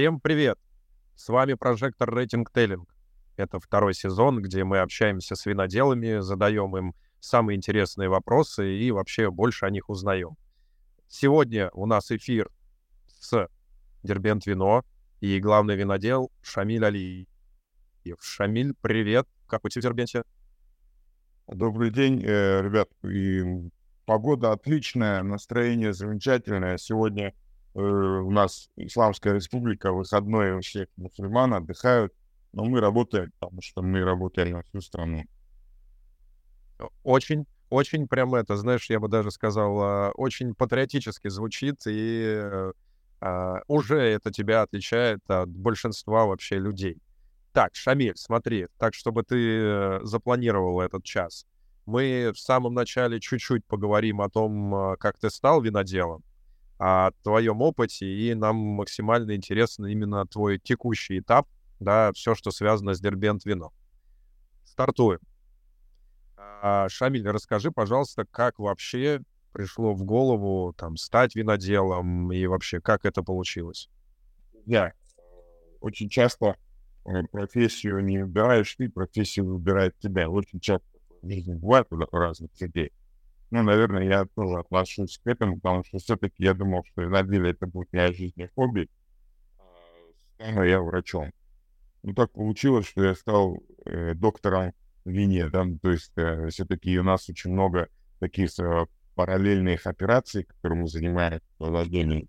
Всем привет! С вами Прожектор Рейтинг Теллинг. Это второй сезон, где мы общаемся с виноделами, задаем им самые интересные вопросы и вообще больше о них узнаем. Сегодня у нас эфир с Дербент Вино и главный винодел Шамиль Алиев. Шамиль, привет! Как у тебя в Дербенте? Добрый день, э, ребят. И погода отличная, настроение замечательное. Сегодня э, у нас Исламская республика, выходной у всех мусульман отдыхают, но мы работаем, потому что мы работаем на всю страну. Очень, очень прям это, знаешь, я бы даже сказал, а, очень патриотически звучит, и а, уже это тебя отличает от большинства вообще людей. Так, Шамиль, смотри, так, чтобы ты э, запланировал этот час. Мы в самом начале чуть-чуть поговорим о том, э, как ты стал виноделом, о твоем опыте, и нам максимально интересно именно твой текущий этап, да, все, что связано с Дербент вино. Стартуем. А, Шамиль, расскажи, пожалуйста, как вообще пришло в голову там стать виноделом и вообще как это получилось? Я очень часто Э, профессию не выбираешь ты, профессию выбирает тебя. Очень часто в жизни бывает разных людей. Ну, наверное, я тоже отношусь к этому, потому что все-таки я думал, что на деле это будет моя жизнь хобби. А стану я врачом. Ну, так получилось, что я стал э, доктором вине, да, то есть э, все-таки у нас очень много таких э, параллельных операций, которые мы занимаемся в владении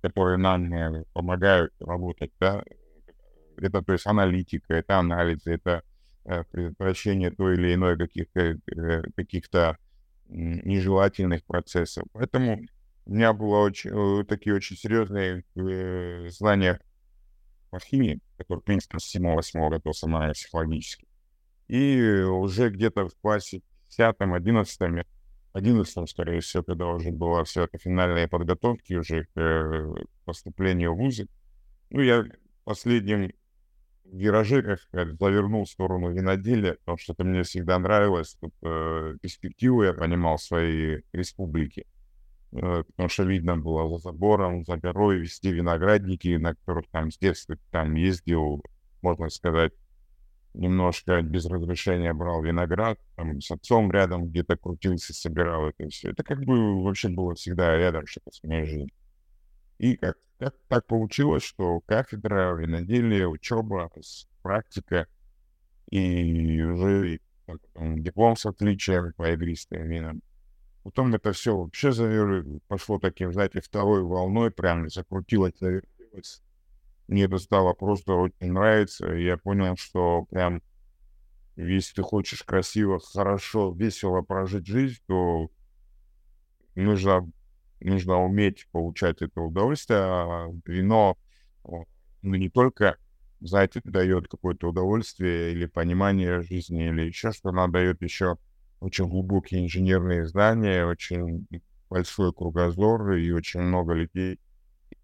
которые нам э, помогают работать, да, это, то есть, аналитика, это анализ, это предотвращение той или иной каких-то э, каких-то нежелательных процессов. Поэтому у меня было очень, такие очень серьезные знания по химии, которые, в принципе, с 7-8 готовился на психологически. И уже где-то в классе 10-11 11 скорее всего, когда уже была вся эта финальная подготовка уже к э, поступлению в ВУЗы. Ну, я последним вираже, как сказать, завернул в сторону виноделия, потому что это мне всегда нравилось. Тут э, перспективу я понимал своей республики. Э, потому что видно было за забором, за горой, везде виноградники, на которых там с детства там ездил, можно сказать, немножко без разрешения брал виноград, там, с отцом рядом где-то крутился, собирал это все. Это как бы вообще было всегда рядом что-то с моей жизнью. И как, как так получилось, что кафедра, виноделие, учеба, практика и уже там, диплом с отличием по игристым винам. Потом это все вообще завер... пошло таким, знаете, второй волной, прям закрутилось, завертелось мне это стало просто очень нравиться. И я понял, что прям если ты хочешь красиво, хорошо, весело прожить жизнь, то нужно, нужно уметь получать это удовольствие. А вино, ну, не только, знаете, дает какое-то удовольствие или понимание жизни, или еще что, она дает еще очень глубокие инженерные знания, очень большой кругозор и очень много людей,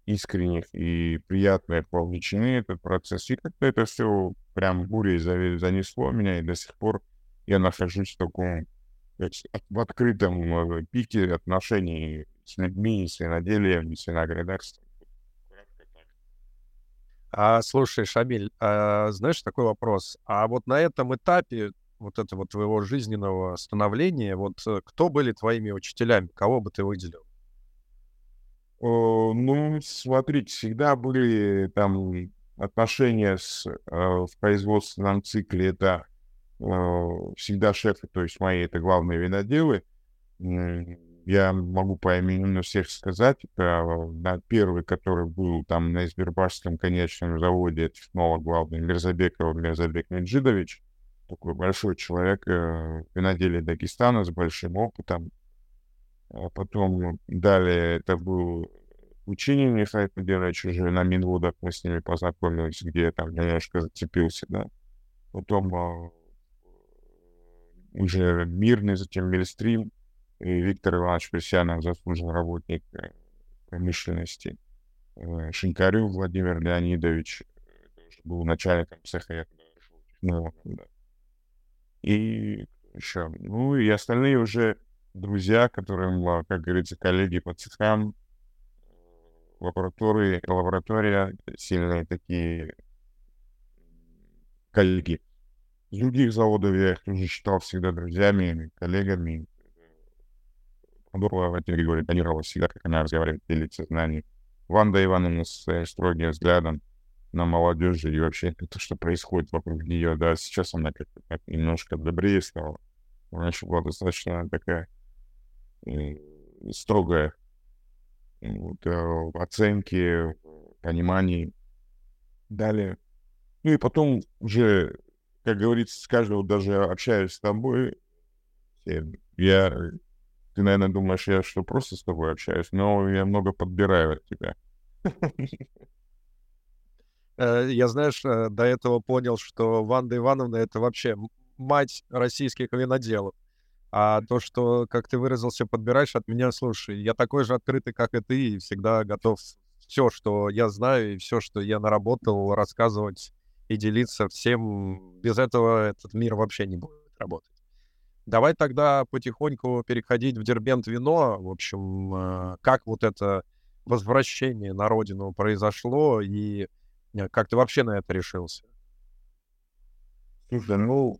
искренних и приятных вовлечены этот процесс. И как-то это все прям бурей занесло меня, и до сих пор я нахожусь в таком в открытом э, пике отношений с людьми, с виноделием, с виноградарством. А, слушай, Шамиль, а, знаешь, такой вопрос. А вот на этом этапе вот этого твоего жизненного становления, вот э, кто были твоими учителями, кого бы ты выделил? Ну, смотрите, всегда были там отношения с, э, в производственном цикле. Это э, всегда шефы, то есть мои, это главные виноделы. Я могу по имени всех сказать. Это да, первый, который был там на Избербашском конечном заводе, снова главный Мирзабеков Мирзабек Меджидович. Такой большой человек, э, виноделие Дагестана с большим опытом. А потом далее это был учение Михаила Федоровича уже на Минвудах мы с ними познакомились, где я там немножко зацепился, да. Потом а, уже мирный, затем Мельстрим, и Виктор Иванович Пресянов, заслуженный работник э, промышленности. Э, Шинкарю Владимир Леонидович был начальником цеха. И еще, ну и остальные уже друзья, которым, как говорится, коллеги по цехам, лаборатории, лаборатория, сильные такие коллеги. С других заводов я их тоже считал всегда друзьями, коллегами. Дурлова Григорий планировала всегда, как она разговаривает, делиться знанием. Ванда Ивановна с строгим взглядом на молодежи и вообще то, что происходит вокруг нее, да, сейчас она как-то так немножко добрее стала. Раньше была достаточно такая э, строгая вот, э, в оценке, понимании. Далее. Ну и потом уже, как говорится, с каждого даже общаюсь с тобой, я, ты, наверное, думаешь, я что, просто с тобой общаюсь, но я много подбираю от тебя. Э, я, знаешь, э, до этого понял, что Ванда Ивановна — это вообще мать российских виноделов. А то, что, как ты выразился, подбираешь от меня, слушай, я такой же открытый, как и ты, и всегда готов все, что я знаю, и все, что я наработал, рассказывать и делиться всем. Без этого этот мир вообще не будет работать. Давай тогда потихоньку переходить в Дербент вино. В общем, э, как вот это возвращение на родину произошло, и Э, как ты вообще на это решился? Слушай, ну,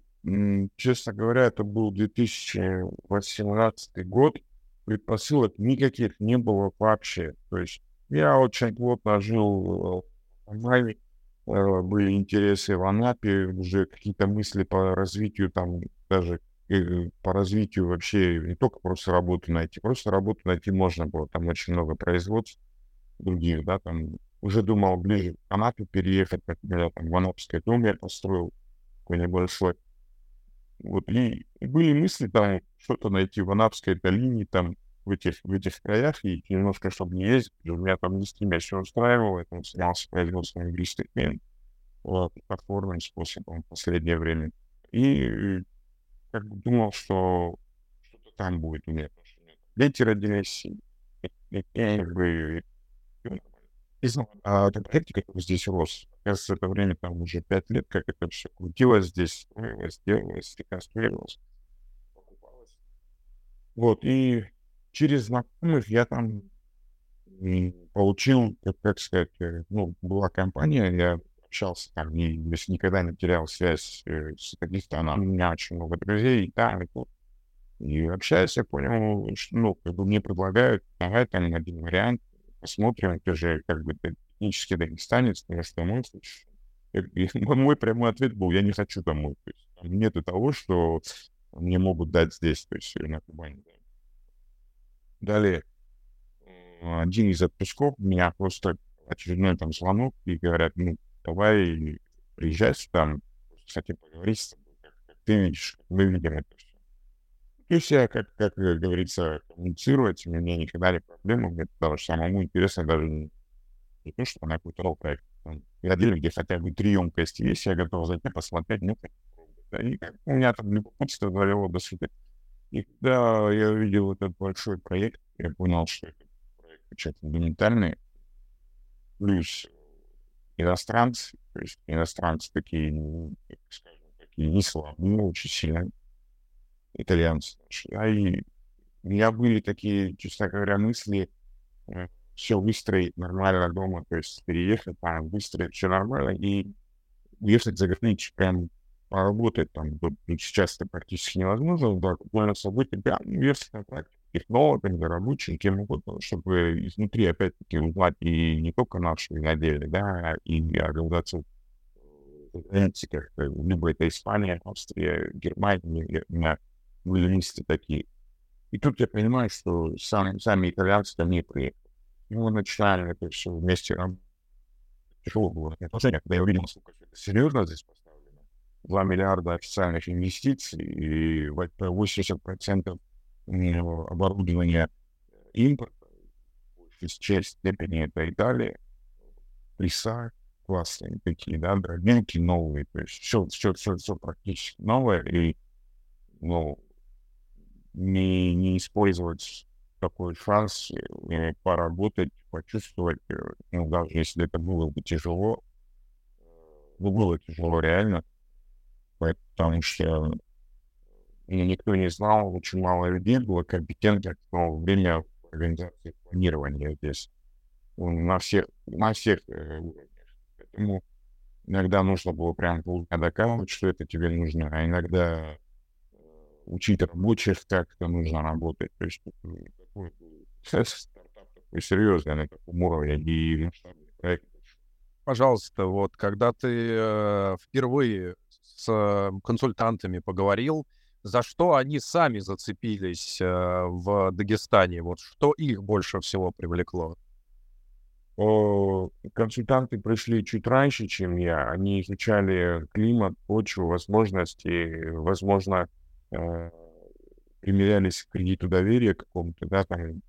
честно говоря, это был 2018 год. Предпосылок никаких не было вообще. То есть я очень плотно жил в Анапе, э, были интересы в Анапе, уже какие-то мысли по развитию там даже э, по развитию вообще не только просто работу найти, просто работу найти можно было, там очень много производств других, да, там уже думал ближе к Анапе переехать, как я там в Анапской дом я построил такой небольшой. Вот, и, и были мысли там что-то найти в Анапской долине, там, в этих, в этих краях, и немножко, чтобы не ездить, у меня там не с меня все устраивало, я там снялся производством английских вин, вот, платформенным способом в последнее время. И как бы думал, что что-то там будет у меня. Дети родились, и, и, и, как бы а конкретно как здесь рос. Кажется, это время там уже пять лет, как это все крутилось здесь, строилось, делалось, реконструировалось, покупалось. Вот, и через знакомых я там получил, как, как сказать, э, ну, была компания, я общался там, и если никогда не терял связь э, с Таджикистаном, у меня очень много друзей там, и тут. И общаясь, я понял, что, ну, как бы мне предлагают, давай там один вариант, посмотрим, ты же как бы ты этнический дагестанец, потому что мой случай, мой прямой ответ был, я не хочу домой. То есть там нету того, что мне могут дать здесь, то есть на Кубани. Да. Далее, один из отпусков, меня просто очередной там звонок, и говорят, ну, давай приезжай сюда, хотим поговорить с тобой, как, как ты видишь, как мы видим это все. То есть я, как, как говорится, коммуницировать, у меня никогда не проблема, мне даже самому интересно даже не, не то, что на какой-то проект. Отдельно, где хотя бы три емкости есть, я готов зайти, посмотреть, нет, да, и как, у меня там любопытство довело до сюда. И когда я увидел этот большой проект, я понял, что это проект очень фундаментальный, плюс иностранцы, то есть иностранцы такие, скажем, такие не слабые, очень сильно итальянцы. А и у меня были такие, честно говоря, мысли э, все выстроить нормально дома, то есть переехать там, выстроить все нормально и уехать за границу, прям поработать там. Вот, сейчас это практически невозможно, да, буквально события, прям уехать на практику рабочим, кем угодно, чтобы изнутри опять-таки узнать и не только наши виноделия, да, и организацию конкуренции, либо это Испания, Австрия, Германия, были листы такие. И тут я понимаю, что сам, сами итальянцы там не приехали. И мы начинали это все вместе. Тяжело было отношение, когда я увидел, насколько серьезно здесь поставлено. 2 миллиарда официальных инвестиций и 80% оборудования импорта, в часть степени это Италия, Лиса, классные такие, да, дорогенькие, новые, то есть все, все, все, все практически новое, и, ну, не, не использовать такой шанс э, поработать, почувствовать, э, ну, даже если это было бы тяжело, э, ну, было тяжело реально, потому что меня никто не знал, очень мало людей было компетентных в то время организации планирования здесь. на всех, на всех э, уровнях. Поэтому иногда нужно было прям полдня доказывать, что это тебе нужно, а иногда э, учить рабочих, как это нужно работать. То есть такой стартап такой серьезный на таком уровне и. Пожалуйста, вот когда ты э, впервые с консультантами поговорил, за что они сами зацепились э, в Дагестане? Вот что их больше всего привлекло? консультанты пришли чуть раньше, чем я. Они изучали климат, почву, возможности, возможно, э, примерялись к кредиту доверия какому-то, да, там,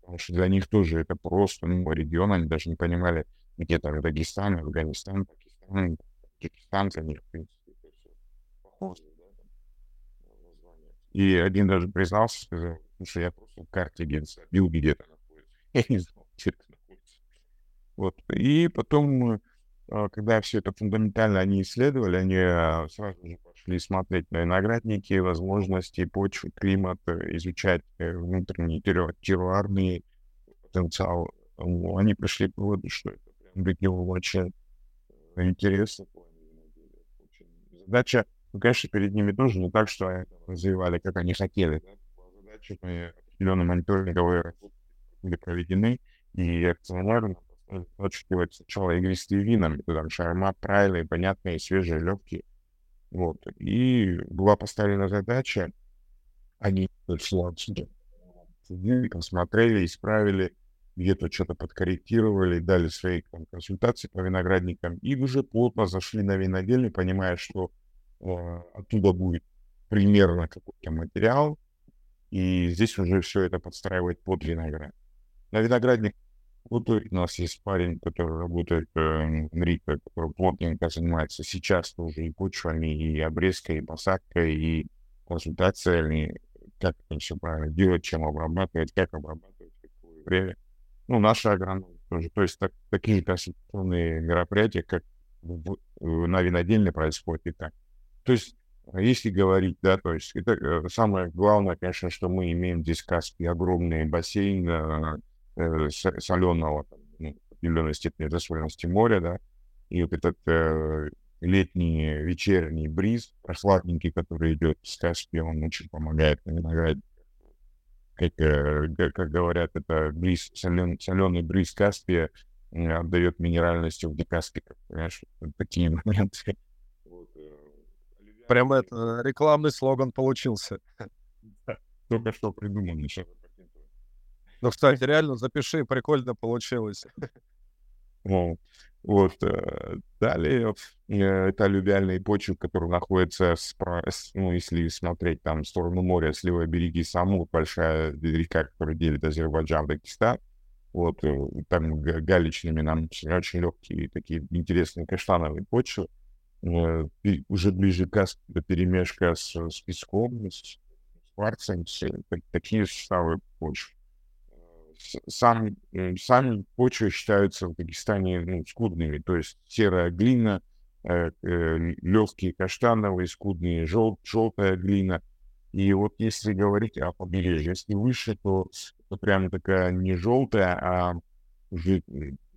потому что для них тоже это просто, ну, регион, они даже не понимали, где там Дагестан, Афганистан, Пакистан, Таджикистан, для них, в принципе, это все похоже, И один даже признался, сказал, что я просто карте где-то где-то находится. Я не знал, где это вот. И потом, а, когда все это фундаментально они исследовали, они а, сразу же пошли смотреть на виноградники, возможности почвы, климат, э, изучать э, внутренний терруарный потенциал. Они пришли к выводу, что это прям регион очень интересно. Задача, ну, конечно, перед ними тоже не так, что они развивали, как они хотели. Да? Задача определенные мониторинговые работы были проведены, и акционеры подчеркивать сначала игристые вина, там шарма, правильные, понятные, свежие, легкие. Вот. И была поставлена задача, они посмотрели, исправили, где-то что-то подкорректировали, дали свои там, консультации по виноградникам, и уже плотно зашли на винодельню, понимая, что оттуда будет примерно какой-то материал, и здесь уже все это подстраивать под виноград. На виноградник вот у нас есть парень, который работает э, в РИКе, который плотненько занимается сейчас тоже и почвами, и обрезкой, и посадкой, и консультациями, как это все правильно делать, чем обрабатывать, как обрабатывать, в какое время. Ну, наши агрономы тоже. То есть так, такие консультационные мероприятия, как в, на винодельне происходят и так. То есть если говорить, да, то есть это э, самое главное, конечно, что мы имеем здесь Каспий, огромный бассейн, э, э, соленого, ну, определенной степени засоленности моря, да, и вот этот э, летний вечерний бриз, прохладненький, который идет с Каспия, он очень помогает виноград. Как, э, как говорят, это бриз, солен, соленый бриз Каспия отдает минеральностью в декаспиках, понимаешь, такие моменты. Прямо это рекламный слоган получился. Только что придумано. Ну, кстати, реально запиши, прикольно получилось. Вот. Э, далее э, это алювиальные почвы, которые находятся, спра... ну, если смотреть там в сторону моря, с левой береги Самур, большая река, которая делит Азербайджан и Дагестан. Вот, э, там галечными нам очень легкие такие интересные каштановые почвы. Уже ближе к перемешка с, с песком, с кварцем, такие составы почвы сам, сами почвы считаются в Дагестане ну, скудными, то есть серая глина, э, э, легкие каштановые, скудные жел, желтая глина. И вот если говорить о побережье, если выше, то это прям такая не желтая, а уже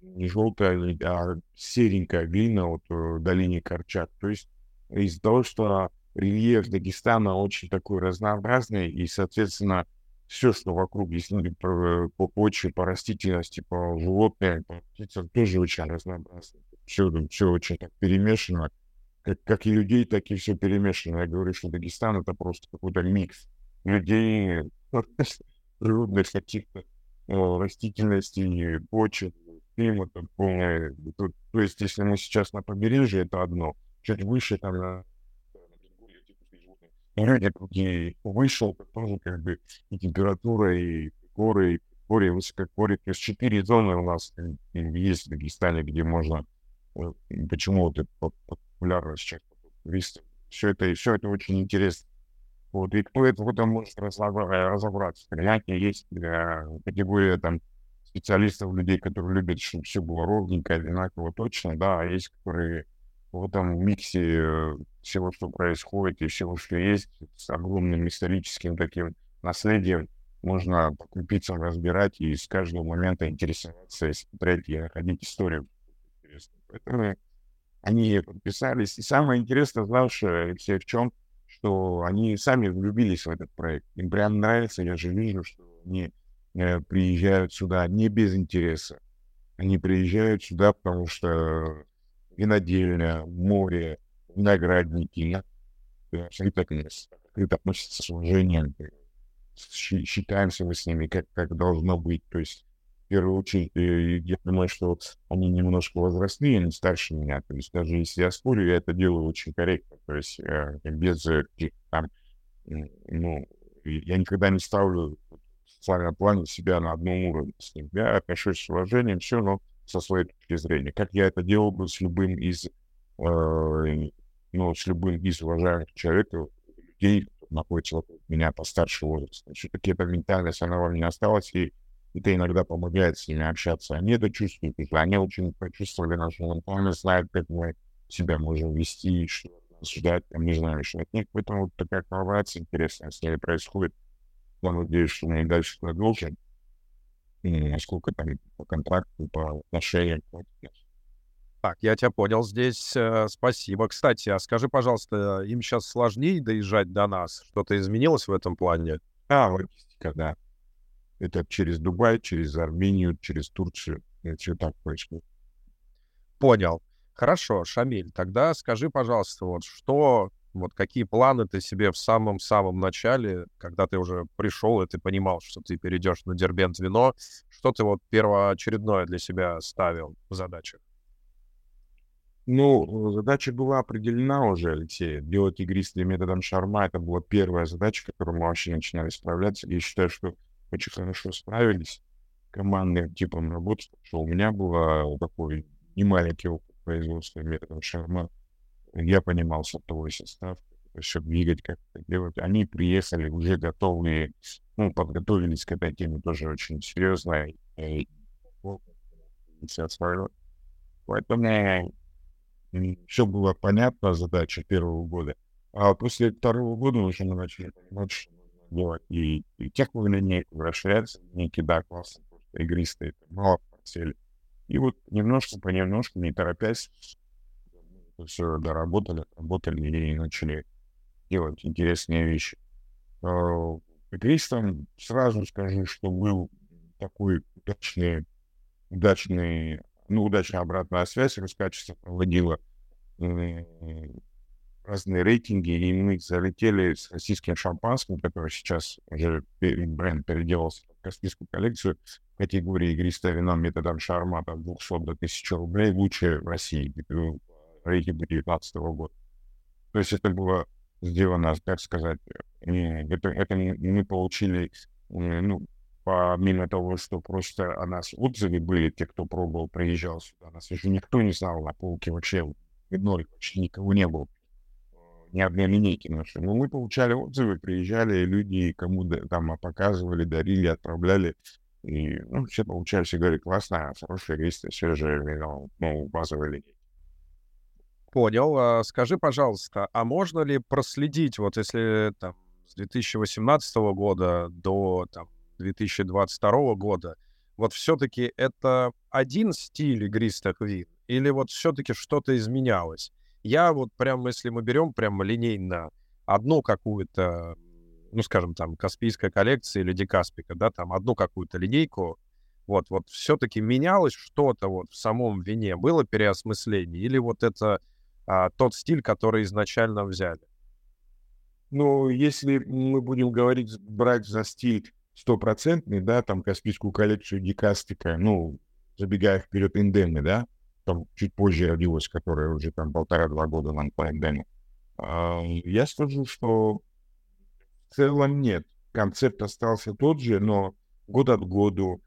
не желтая, а серенькая глина вот э, в долине Корчак. То есть из-за того, что рельеф Дагестана очень такой разнообразный, и, соответственно, все, что вокруг, если по, по почве, по растительности, по животным, по птицам, тоже очень разнообразно. Все, все очень так перемешано. Как, как и людей, так и все перемешано. Я говорю, что Дагестан это просто какой-то микс людей, животных каких-то растительности, почвы, климата. То, то есть, если мы сейчас на побережье, это одно. Чуть выше, там, на и вышел, тоже как бы и температура, и горы, и горе, высокогорье. То есть четыре зоны у нас есть в Дагестане, где можно, почему вот это популярно сейчас туристов. Все это, все это очень интересно. Вот, и кто это в этом может разобраться? Понятно, есть для категория там специалистов, людей, которые любят, чтобы все было ровненько, одинаково, точно, да, а есть, которые в этом миксе э, всего, что происходит, и всего, что есть, с огромным историческим таким наследием, можно по разбирать и с каждого момента интересоваться смотреть и находить историю. Поэтому они подписались. И самое интересное, знаешь, Алексей, в чем? Что они сами влюбились в этот проект. Им прям нравится, я же вижу, что они приезжают сюда не без интереса. Они приезжают сюда, потому что винодельня, море, виноградники, абсолютно открыто относятся с уважением. Считаемся мы с ними, как, как должно быть. То есть, в первую очередь, э, я думаю, что они немножко возрастные, они старше меня. То есть, даже если я спорю, я это делаю очень корректно. То есть, э, без там, ну, я никогда не ставлю в социальном плане себя на одном уровне с ним. Я отношусь с уважением, все, но со своей точки зрения. Как я это делал бы с любым из, э, ну, с любым из уважаемых человеков, людей, находится вокруг меня постарше возраста. Все-таки эта ментальность, она во мне осталась, и это иногда помогает с ними общаться. Они это чувствуют, и они очень почувствовали нашу ментальность, знают, как мы себя можем вести, что нас ждать, там, не знаю, что от них. Поэтому вот такая коллаборация интересная с ними происходит. Я надеюсь, что мы и дальше продолжим. И насколько там по контракту, по отношениям. Так, я тебя понял здесь. Э, спасибо. Кстати, а скажи, пожалуйста, им сейчас сложнее доезжать до нас? Что-то изменилось в этом плане? А, логистика, да. Это через Дубай, через Армению, через Турцию. Это все так происходит. Понял. Хорошо, Шамиль, тогда скажи, пожалуйста, вот что, вот какие планы ты себе в самом-самом начале, когда ты уже пришел и ты понимал, что ты перейдешь на Дербент вино, что ты вот первоочередное для себя ставил в задачах? Ну, задача была определена уже, Алексей. Делать игристые методом шарма — это была первая задача, которую мы вообще начинали справляться. Я считаю, что очень хорошо справились командным типом работы, что у меня было такой немаленький опыт производства методом шарма. Я понимал сортовой состав, все двигать, как это делать. Они приехали уже готовые, ну, подготовились к этой теме тоже очень серьезно. И, Поэтому все было понятно, задача первого года. А после второго года уже мы начали понимать, что нужно делать и, и линейку, расширяться линейки, да, просто игристые, мало портфель. И вот немножко, понемножку, не торопясь, все доработали, работали и начали делать интересные вещи. А, игристом сразу скажу, что был такой удачный, удачный ну, удачная обратная связь, Роскачество проводила э, разные рейтинги, и мы залетели с российским шампанским, который сейчас уже бренд переделался в каспийскую коллекцию в категории игристое вино методом шарма от 200 до 1000 рублей, лучшее в России, рейтинг 2019 года. То есть это было сделано, так сказать, это, это мы получили ну, помимо того, что просто о нас отзывы были, те, кто пробовал, приезжал сюда, нас еще никто не знал на полке вообще, ноль, почти никого не было, ни одной линейки нашей. Но мы получали отзывы, приезжали люди, кому там показывали, дарили, отправляли. И ну, все получали, все говорили, классно, хорошая весть, свежее вино, ну, базовые линейки. Понял. А скажи, пожалуйста, а можно ли проследить, вот если там с 2018 года до там, 2022 года, вот все-таки это один стиль игристых вин или вот все-таки что-то изменялось? Я вот прям, если мы берем прям линейно одну какую-то, ну, скажем, там, Каспийская коллекция или Декаспика, да, там одну какую-то линейку, вот, вот все-таки менялось что-то вот в самом вине, было переосмысление, или вот это а, тот стиль, который изначально взяли? Ну, если мы будем говорить, брать за стиль стопроцентный, да, там Каспийскую коллекцию Дикастика, ну, забегая вперед Индемны, да, там чуть позже родилась, которая уже там полтора-два года нам по Индеме. А, я скажу, что в целом нет. Концепт остался тот же, но год от году,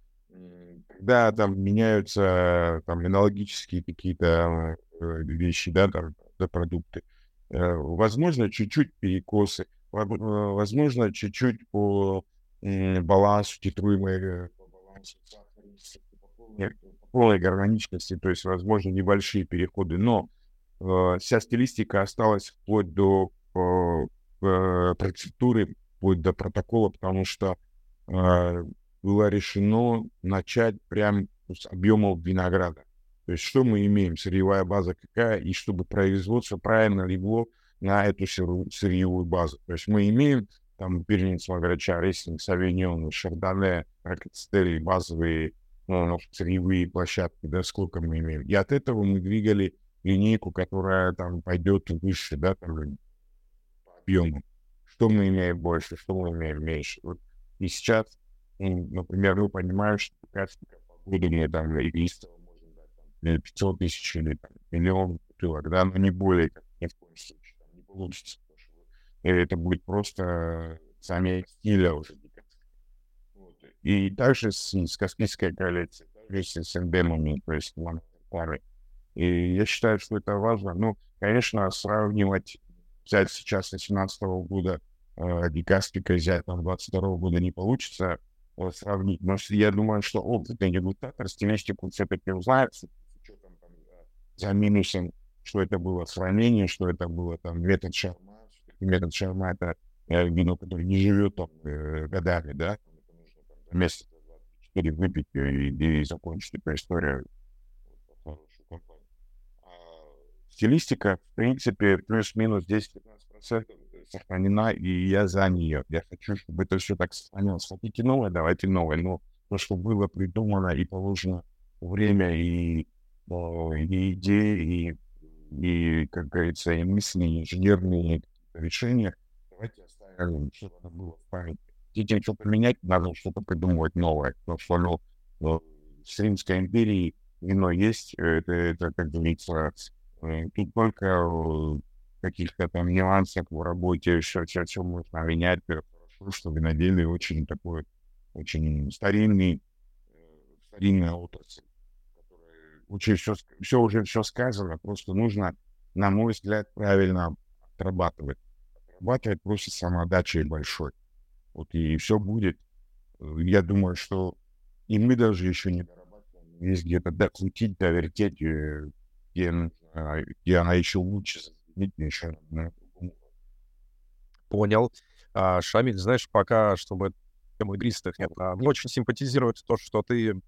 когда там меняются там энологические какие-то э, вещи, да, там, да, продукты, э, возможно, чуть-чуть перекосы, возможно, чуть-чуть по баланс, титруемый э, баланс полной гармоничности, то есть, возможно, небольшие переходы, но э, вся стилистика осталась вплоть до э, э, процедуры, вплоть до протокола, потому что э, было решено начать прям с объемов винограда. То есть что мы имеем, сырьевая база какая, и чтобы производство правильно легло на эту сырьевую базу. То есть мы имеем там Первенец Магарача, Рислинг, Совиньон, Шардоне, Ркацители, базовые ну, сырьевые площадки, да, сколько мы имеем. И от этого мы двигали линейку, которая там пойдет выше, да, там по объему. Что мы имеем больше, что мы имеем меньше. Вот. И сейчас, например, мы понимаем, что качество по году мне там игристого можно там, 500 тысяч или миллион бутылок, да, но не более, ни в коем случае, не получится. Это будет просто сами стиля уже вот. И также с, с Каспийской коалицией, также с эндемами, то есть пары. И я считаю, что это важно. Ну, конечно, сравнивать, взять сейчас 18 -го года э, Дикаспика, взять там 22 -го года не получится вот, сравнить. Но я думаю, что опытный дегустатор стилистику все-таки там, за минусом, что это было сравнение, что это было там метод шарма, метод шарма это э, вино, которое не живет там э, годами, да, месяц 24 выпить и, и закончить эту историю стилистика, в принципе, плюс-минус 10-15% сохранена, и я за нее. Я хочу, чтобы это все так сохранилось. Хотите новое, давайте новое. Но то, что было придумано и положено время, и, и идеи, и, и, как говорится, и мысли, и инженерные решения, давайте оставим, чтобы это было в памяти. Хотите что-то менять, надо что-то придумывать новое. Потому что ну, ну, в Римской империи вино есть, это, это как говорится, Э, тут только э, каких-то там нюансах в работе, все, все, все можно менять. Хорошо, что виноделие очень такой, очень старинный, э, старинная отрасль. Очень все, все уже все сказано, просто нужно, на мой взгляд, правильно отрабатывать. Отрабатывать просто самоотдачей большой. Вот и все будет. Я думаю, что и мы даже еще не дорабатываем. Есть где-то докрутить, довертеть, где а, и она еще лучше еще на Понял. А, Шамиль, знаешь, пока, чтобы тему игристых нет, а, мне очень симпатизирует то, что ты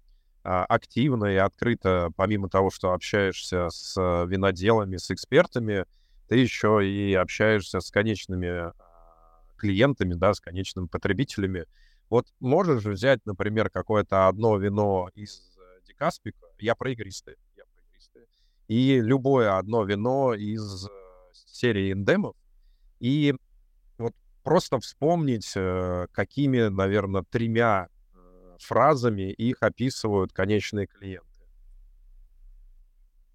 активно и открыто, помимо того, что общаешься с виноделами, с экспертами, ты еще и общаешься с конечными а, клиентами, да, с конечными потребителями. Вот можешь взять, например, какое-то одно вино из э, Дикаспика, я про игристые, и любое одно вино из э, серии эндемов, и вот просто вспомнить, э, какими, наверное, тремя э, фразами их описывают конечные клиенты.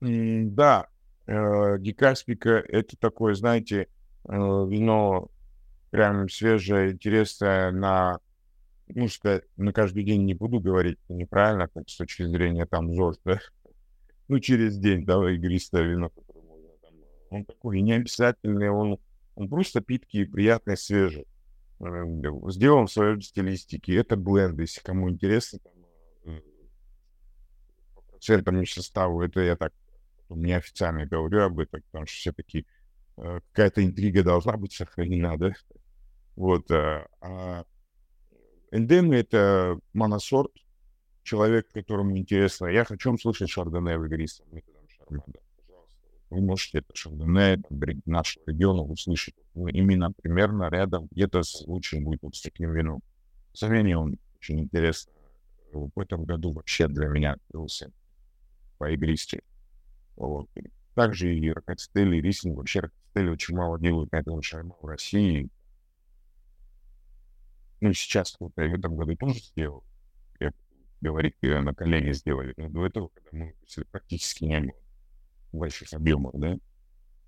Да, Дикаспика — это такое, знаете, вино прям свежее, интересное на, ну, сказать, на каждый день не буду говорить неправильно, как с точки зрения там ЗОЖ, да, ну, через день, да, игристое вино, которое. Он такой не обязательный, он, он просто питкий, приятный, свежий. Эм, сделан в своей стилистике. Это бленд, если кому интересно, там, э, составу, это я так неофициально говорю об этом, потому что все-таки э, какая-то интрига должна быть сохранена, да? Вот. Э, а эндемы — это моносорт, человек, которому интересно, я хочу слышать Шардоне в игристом методом Шармада. Вы можете это Шардоне нашего региона услышать. Ну, именно примерно рядом, где-то лучше будет вот с таким вином. Савини он очень интересно. В этом году вообще для меня открылся по игристе. Вот. Также и Рокотстель, и Рислинг. Вообще Рокотстель очень мало делают на этом шарма в России. Ну, сейчас кто-то в этом году тоже сделал говорить, на колени сделали. Но до этого, когда мы практически не было больших объемов, да.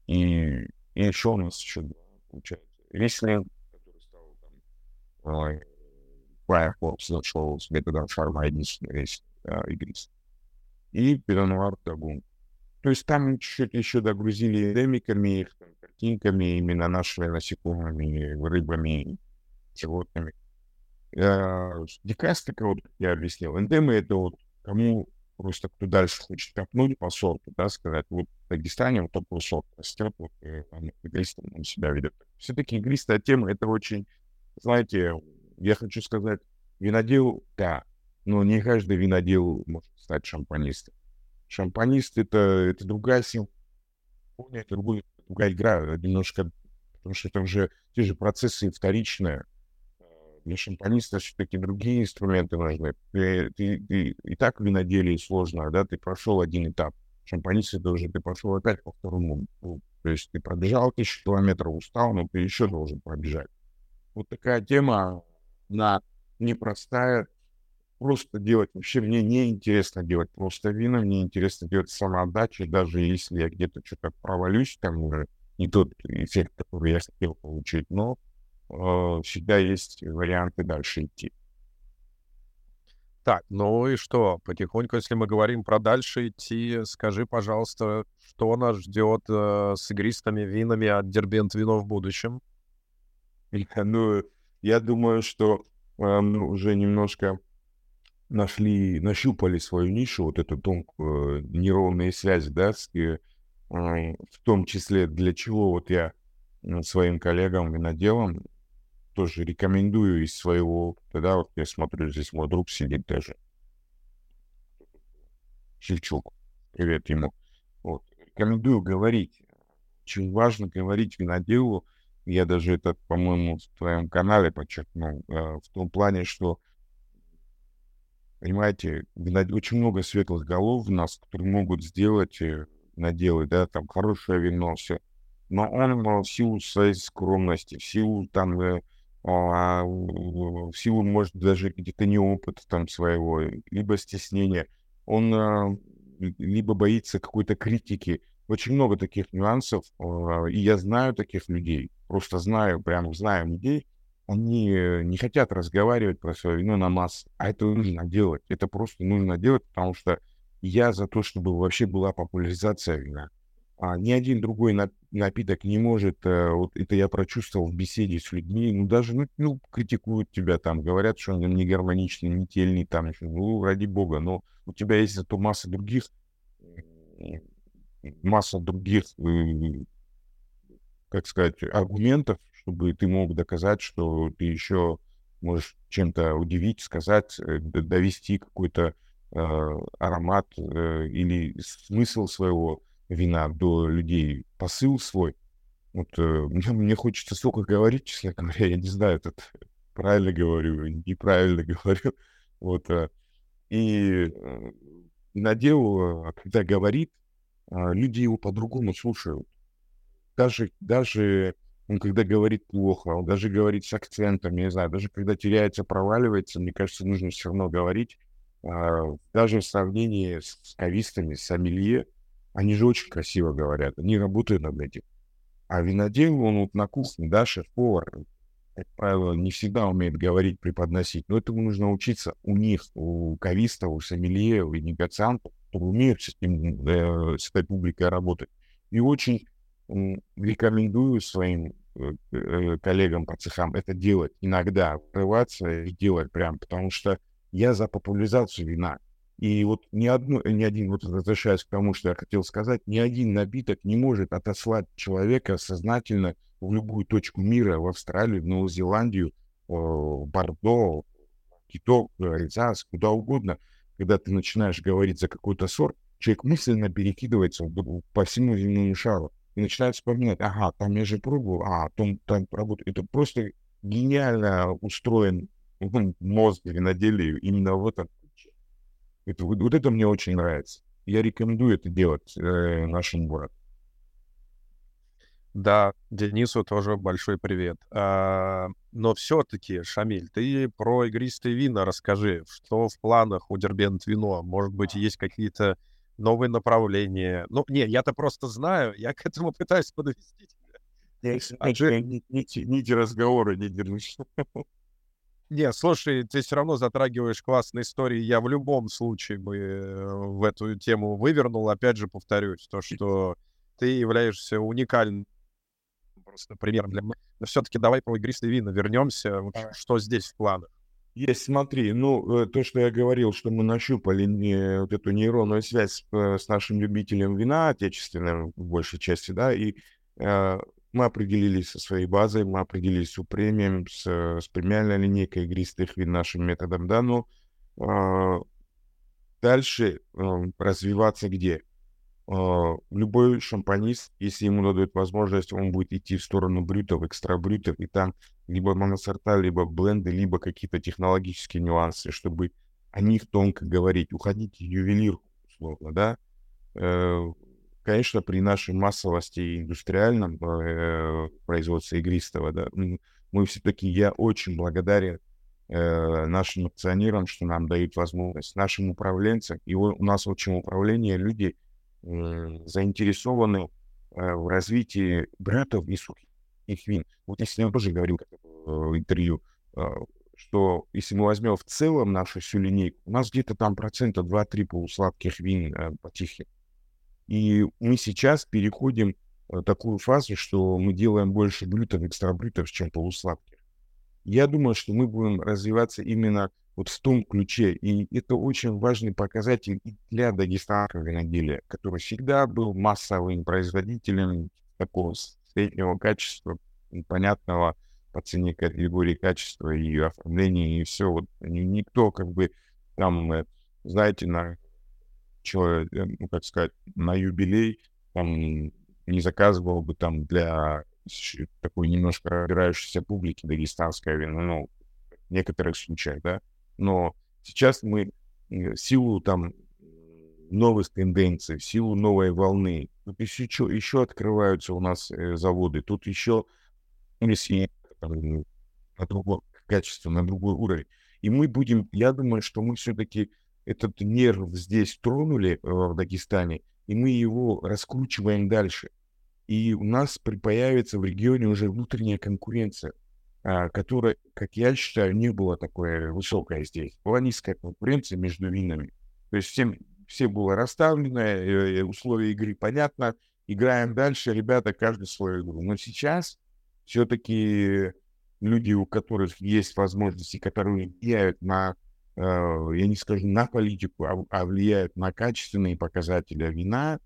И, и еще у нас еще получается рислинг, который стал там Firefox зашел с методом шарма единственный рейс игрист. И Пирануар Дагун. То есть там чуть-чуть еще догрузили эндемиками, их там, картинками, именно нашими насекомыми, рыбами, животными. Э, Дикастика, вот я объяснил, эндемы — это вот кому просто кто дальше хочет копнуть по сорту, да, сказать, вот в Дагестане вот такой сорт растет, вот э, игристым он себя ведет. Все-таки игристая тема — это очень, знаете, я хочу сказать, Винодел, да, но не каждый винодел может стать шампанистом. Шампанист это, это другая симфония, это другой, другая игра, немножко, потому что это уже те же процессы вторичные. Для шампаниста все-таки другие инструменты нужны. Ты, ты, ты, и так в виноделии сложно, да, ты прошел один этап. Шампанист это уже ты пошел опять по второму. То есть ты пробежал тысячу километров, устал, но ты еще должен пробежать. Вот такая тема, она непростая, просто делать. Вообще мне не интересно делать просто вина, мне интересно делать самоотдача, даже если я где-то что-то провалюсь, там не тот эффект, который я хотел получить, но всегда есть варианты дальше идти. Так, ну и что? Потихоньку, если мы говорим про дальше идти, скажи, пожалуйста, что нас ждет э, с игристыми винами от Дербент Вино в будущем? Ну, я думаю, что э, мы уже немножко нашли, нащупали свою нишу, вот эту тонкую э, нейронные связи, да, с, э, в том числе для чего вот я э, своим коллегам, виноделам тоже рекомендую из своего да, вот я смотрю, здесь мой друг сидит даже, Шевчук, привет ему, вот, рекомендую говорить, очень важно говорить виноделу, я даже это, по-моему, в твоем канале подчеркнул, в том плане, что Понимаете, очень много светлых голов в нас, которые могут сделать, э, наделать, да, там, хорошее вино, все. Но он в силу своей скромности, в силу там, э, а, в силу, может, даже где-то неопыта там своего, либо стеснения, он а, либо боится какой-то критики. Очень много таких нюансов, а, и я знаю таких людей, просто знаю, прям знаю людей, они э, не хотят разговаривать про свое вино на масс, а это нужно делать. Это просто нужно делать, потому что я за то, чтобы вообще была популяризация вина. А ни один другой напиток не может, э, вот это я прочувствовал в беседе с людьми, ну даже, ну, ну критикуют тебя там, говорят, что он не гармоничный, не тельный там, ну ради бога, но у тебя есть зато масса других, масса других, э, как сказать, аргументов, чтобы ты мог доказать, что ты еще можешь чем-то удивить, сказать, э, довести какой-то э, аромат э, или смысл своего вина до людей, посыл свой. Вот э, мне, мне хочется столько говорить, честно говоря, я не знаю, это правильно говорю, неправильно говорю. Вот, э, и э, надел, когда говорит, э, люди его по-другому слушают. Даже, даже он когда говорит плохо, он даже говорит с акцентом, я не знаю, даже когда теряется, проваливается, мне кажется, нужно все равно говорить. А, даже в сравнении с кавистами, с амелье, они же очень красиво говорят, они работают над этим. А винодел, он вот на кухне, да, шеф-повар, как правило, не всегда умеет говорить, преподносить. Но этому нужно учиться у них, у кавистов, у сомелье, у негациантов, которые умеют с, этим, э, с этой публикой работать. И очень рекомендую своим э, э, коллегам по цехам это делать иногда, врываться и делать прям, потому что я за популяризацию вина. И вот ни, одну, ни один, вот возвращаясь к тому, что я хотел сказать, ни один напиток не может отослать человека сознательно в любую точку мира, в Австралию, в Новую Зеландию, в Бордо, Киток, Рязанс, куда угодно, когда ты начинаешь говорить за какой-то сорт, человек мысленно перекидывается по всему земному шару. И начинают вспоминать, ага, там я же пробовал, а, там, там работает. Это просто гениально устроен мозг виноделия именно в этом это, вот, вот это мне очень нравится. Я рекомендую это делать э, нашим городам. Да, Денису тоже большой привет. А, но все-таки, Шамиль, ты про игристые вина расскажи. Что в планах у Дербент вино? Может быть, есть какие-то новые направления. Ну, не, я-то просто знаю, я к этому пытаюсь подвести тебя. Нити разговора не держишь. Не, слушай, ты все равно затрагиваешь классные истории. Я в любом случае бы э, в эту тему вывернул. Опять же, повторюсь, то, что ты являешься уникальным просто примером для меня. Но все-таки давай про игристые вина вернемся. Что здесь в планах? Есть, смотри, ну, э, то, что я говорил, что мы нащупали не, вот эту нейронную связь с, э, с нашим любителем вина отечественным, в большей части, да, и э, мы определились со своей базой, мы определились с премием, с, с премиальной линейкой игристых вин нашим методом, да, но э, дальше э, развиваться где? Э, любой шампанист, если ему дадут возможность, он будет идти в сторону брютов, экстра брютов, и там либо моносорта, либо бленды, либо какие-то технологические нюансы, чтобы о них тонко говорить, уходить в ювелирку, условно, да. Э, конечно, при нашей массовости и индустриальном э, производстве игристого, да, мы все-таки, я очень благодарен э, нашим акционерам, что нам дают возможность, нашим управленцам. И у, нас очень управление, люди э, заинтересованы э, в развитии братов и сухих вин. Вот если я тоже говорил в интервью, э, что если мы возьмем в целом нашу всю линейку, у нас где-то там процента 2-3 полусладких вин э, по тихим. И мы сейчас переходим в такую фазу, что мы делаем больше блютов, экстрабрютов, чем полусладких. Я думаю, что мы будем развиваться именно вот в том ключе. И это очень важный показатель для дагестанского виноделия, который всегда был массовым производителем такого среднего качества, понятного по цене категории качества и оформления, и все. Вот никто как бы там, э, знаете, на человек, э, ну, как сказать, на юбилей там не заказывал бы там для такой немножко разбирающейся публики дагестанское вино, ну, в некоторых случаях, да, но сейчас мы в силу там новых тенденций, в силу новой волны, тут еще, еще открываются у нас э, заводы, тут еще если на другое качество, на другой уровень. И мы будем, я думаю, что мы все-таки этот нерв здесь тронули э, в Дагестане, и мы его раскручиваем дальше. И у нас появится в регионе уже внутренняя конкуренция, а, которая, как я считаю, не была такой высокая здесь. Была низкая конкуренция между винами. То есть всем, все было расставлено, э, условия игры понятно, играем дальше, ребята, каждый свою игру. Но сейчас все-таки люди, у которых есть возможности, которые влияют на Э, я не скажу на политику, а, а влияют на качественные показатели вина,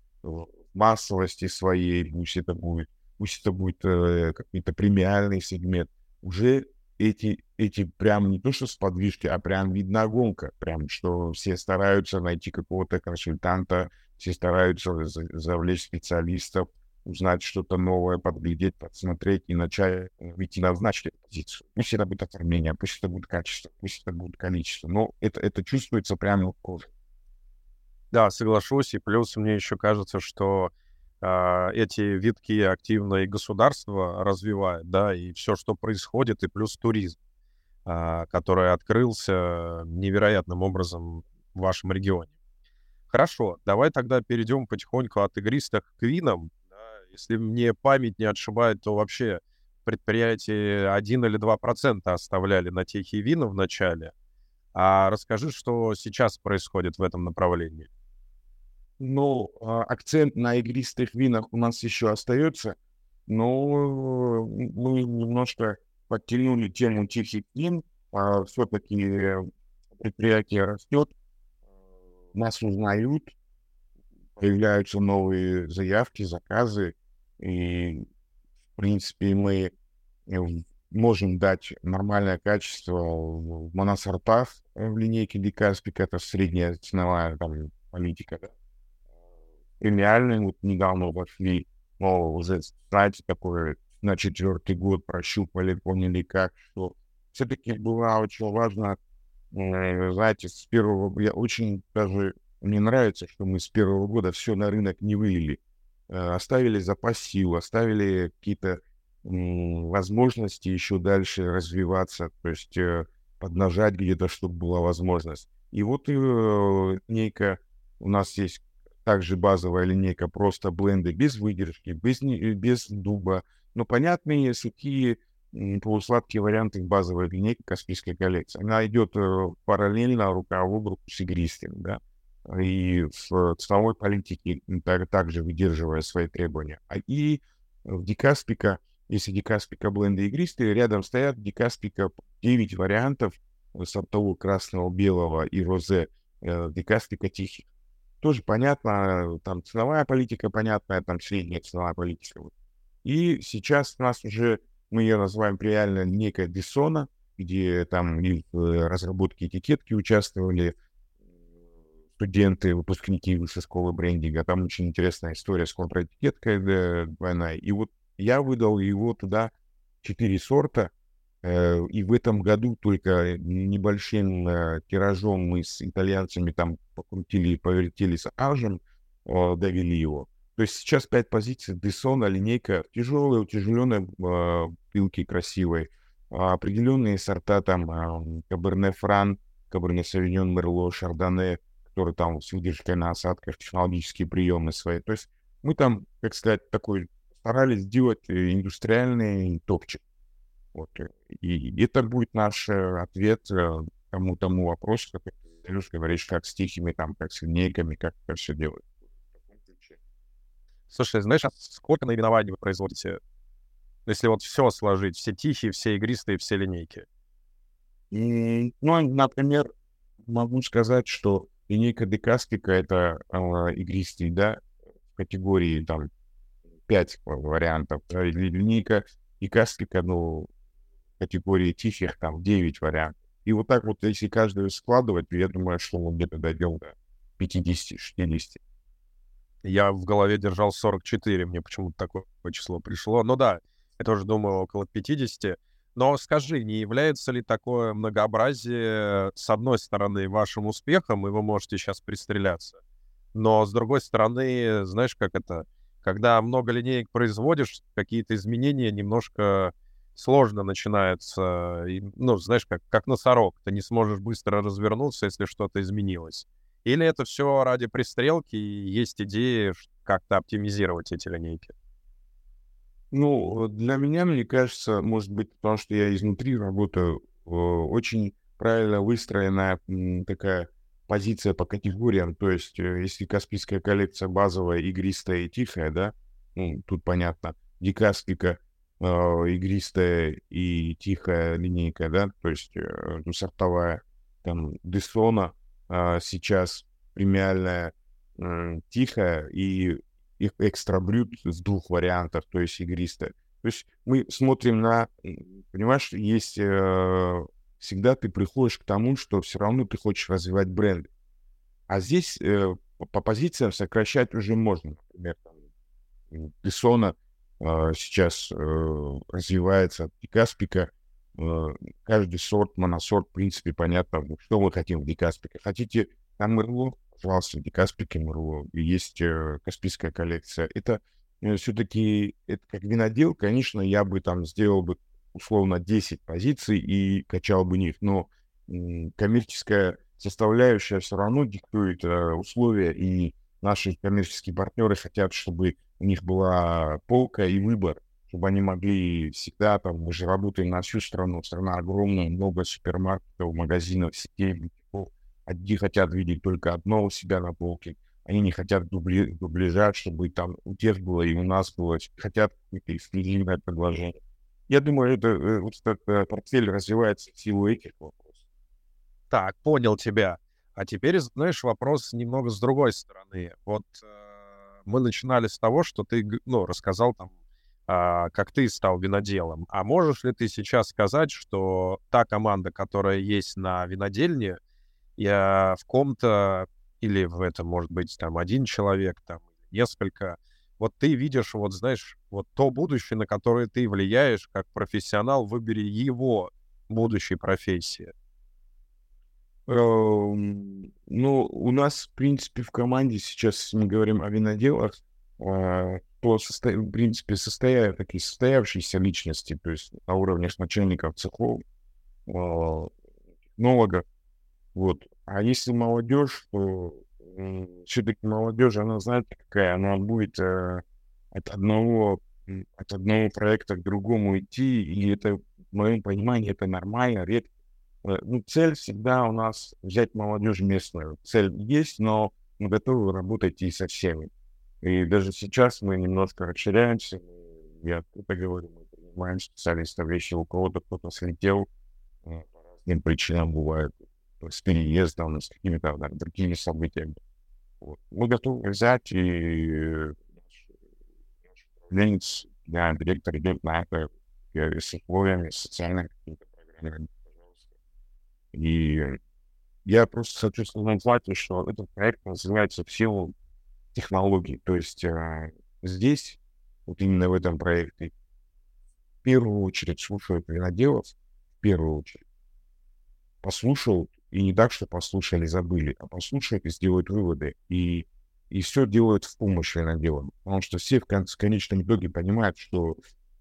массовости своей, пусть это будет, пусть это будет э, какой-то премиальный сегмент, уже эти, эти прям не то что сподвижки, а прям видна гонка, прям что все стараются найти какого-то консультанта, все стараются завлечь специалистов, узнать что-то новое, подглядеть, подсмотреть и начать выйти на назначить позицию. Пусть это будет оформление, пусть это будет качество, пусть это будет количество, но это, это чувствуется прямо в коже. Да, соглашусь, и плюс мне еще кажется, что э, эти витки активно и государство развивает, да, и все, что происходит, и плюс туризм, э, который открылся невероятным образом в вашем регионе. Хорошо, давай тогда перейдем потихоньку от игристых к винам. Если мне память не отшибает, то вообще предприятие 1 или 2 процента оставляли на техи вина в начале. А расскажи, что сейчас происходит в этом направлении. Ну, а, акцент на игристых винах у нас еще остается, но мы немножко подтянули тему тихих вин. А все-таки предприятие растет, нас узнают, появляются новые заявки, заказы, и, в принципе, мы э, можем дать нормальное качество в моносортах в линейке Дикаспик, это средняя ценовая там, политика. Да? Премиальные вот недавно вошли, но уже, знаете, такое на четвертый год прощупали, поняли как, что все-таки было очень важно, э, знаете, с первого, я очень даже, мне нравится, что мы с первого года все на рынок не вылили. Э, оставили запас сил, оставили какие-то возможности еще дальше развиваться, то есть э, поднажать где-то, чтобы была возможность. И вот э, линейка, у нас есть также базовая линейка, просто бленды без выдержки, без, без дуба, но понятные сухие полусладкие варианты базовой линейки Каспийской коллекции. Она идет параллельно рука в руку с игристым, да и в ценовой политике также выдерживая свои требования. А и в Дикаспика, если Дикаспика бленды игристые, рядом стоят Дикаспика 9 вариантов сортового красного, белого и розе э, Дикаспика тихих. Тоже понятно, там ценовая политика понятная, там средняя ценовая политика. И сейчас у нас уже, мы ее называем реально некая Десона, где там в разработке этикетки участвовали студенты, выпускники высшей школы брендинга. Там очень интересная история с контратикеткой двойная. И вот я выдал его туда четыре сорта, э, и в этом году только небольшим э, тиражом мы с итальянцами там покрутили повертели с ажем, довели его. То есть сейчас пять позиций, Десона, линейка, тяжелая, утяжеленная, э, пилки красивые, определенные сорта там Каберне Фран, Каберне Савиньон, Мерло, Шардоне, которые там с выдержкой на осадках, технологические приемы свои. То есть мы там, как сказать, такой старались сделать э, индустриальный топчик. Вот. Э, и это будет наш ответ тому тому вопросу, который ты говоришь, как с тихими, там, как с линейками, как это все делать. Слушай, знаешь, а сколько наименований вы производите? Если вот все сложить, все тихие, все игристые, все линейки. И, ну, например, могу сказать, что линейка Декастика — это э, игристый, да, в категории там 5 вариантов. А линейка Декастика, ну, в категории тихих там 9 вариантов. И вот так вот, если каждую складывать, я думаю, что мы где-то дойдем до 50-60. Я в голове держал 44, мне почему-то такое число пришло. Ну да, я тоже думаю, около 50. Но скажи, не является ли такое многообразие, с одной стороны, вашим успехом, и вы можете сейчас пристреляться, но с другой стороны, знаешь, как это, когда много линеек производишь, какие-то изменения немножко сложно начинаются, и, ну, знаешь, как, как носорог, ты не сможешь быстро развернуться, если что-то изменилось. Или это все ради пристрелки и есть идеи как-то оптимизировать эти линейки? Ну, для меня, мне кажется, может быть, потому что я изнутри работаю, очень правильно выстроена такая позиция по категориям. То есть, э, если Каспийская коллекция базовая, игристая и тихая, да, ну, тут понятно, Дикаспика э, игристая и тихая линейка, да, то есть э, ну, сортовая, там, Десона, а, сейчас премиальная тихая и экстра блюд с двух вариантов, то есть игристая. То есть мы смотрим на, понимаешь, есть э, всегда ты приходишь к тому, что все равно ты хочешь развивать бренд. А здесь э, по позициям сокращать уже можно. Например, Песона э, сейчас э, развивается от Дикаспика, Э, каждый сорт, моносорт, в принципе, понятно, что мы хотим в дикаспике. Хотите там МРЛО? Пожалуйста, дикаспики МРЛО. Есть э, Каспийская коллекция. Это э, все-таки, это как винодел, конечно, я бы там сделал бы условно 10 позиций и качал бы них, но коммерческая составляющая все равно диктует э, условия, и наши коммерческие партнеры хотят, чтобы у них была полка и выбор чтобы они могли всегда, там, мы же работаем на всю страну, страна огромная, много супермаркетов, магазинов, сетей. Одни хотят видеть только одно у себя на полке, они не хотят дубли, дубляжать, чтобы там у тех было и у нас было, хотят какое-то эксклюзивное предложение. Я думаю, это, э, вот этот э, портфель развивается в силу этих вопросов. Так, понял тебя. А теперь, знаешь, вопрос немного с другой стороны. Вот э, мы начинали с того, что ты, ну, рассказал там а, как ты стал виноделом. А можешь ли ты сейчас сказать, что та команда, которая есть на винодельне, я в ком-то, или в этом, может быть, там один человек, там несколько, вот ты видишь, вот знаешь, вот то будущее, на которое ты влияешь как профессионал, выбери его будущей профессии. Эм, ну, у нас, в принципе, в команде сейчас мы говорим о виноделах, а, по состо... в принципе, состоя... такие состоявшиеся личности, то есть на уровне начальников цехов, технологов. Вот. А если молодежь, то все-таки молодежь, она знает какая, она будет э, от одного от одного проекта к другому идти, и это, в моем понимании, это нормально, редко. Э, ну, цель всегда у нас взять молодежь местную. Цель есть, но мы готовы работать и со всеми. И даже сейчас мы немножко расширяемся. Я это говорю, мы принимаем специалистов, если у кого-то кто-то слетел, э, по разным причинам бывает, с переездом, с какими-то да, другими событиями. Вот. Мы готовы взять, и наш управленец да, директор идет на это с условиями социальных какими-то программами. И я просто хочу сказать, что этот проект называется в силу технологий. То есть э, здесь, вот именно в этом проекте, в первую очередь слушают виноделов, в первую очередь. Послушают, и не так, что послушали, забыли, а послушают и сделают выводы. И, и все делают в помощь виноделам. Потому что все в, кон- в конечном итоге понимают, что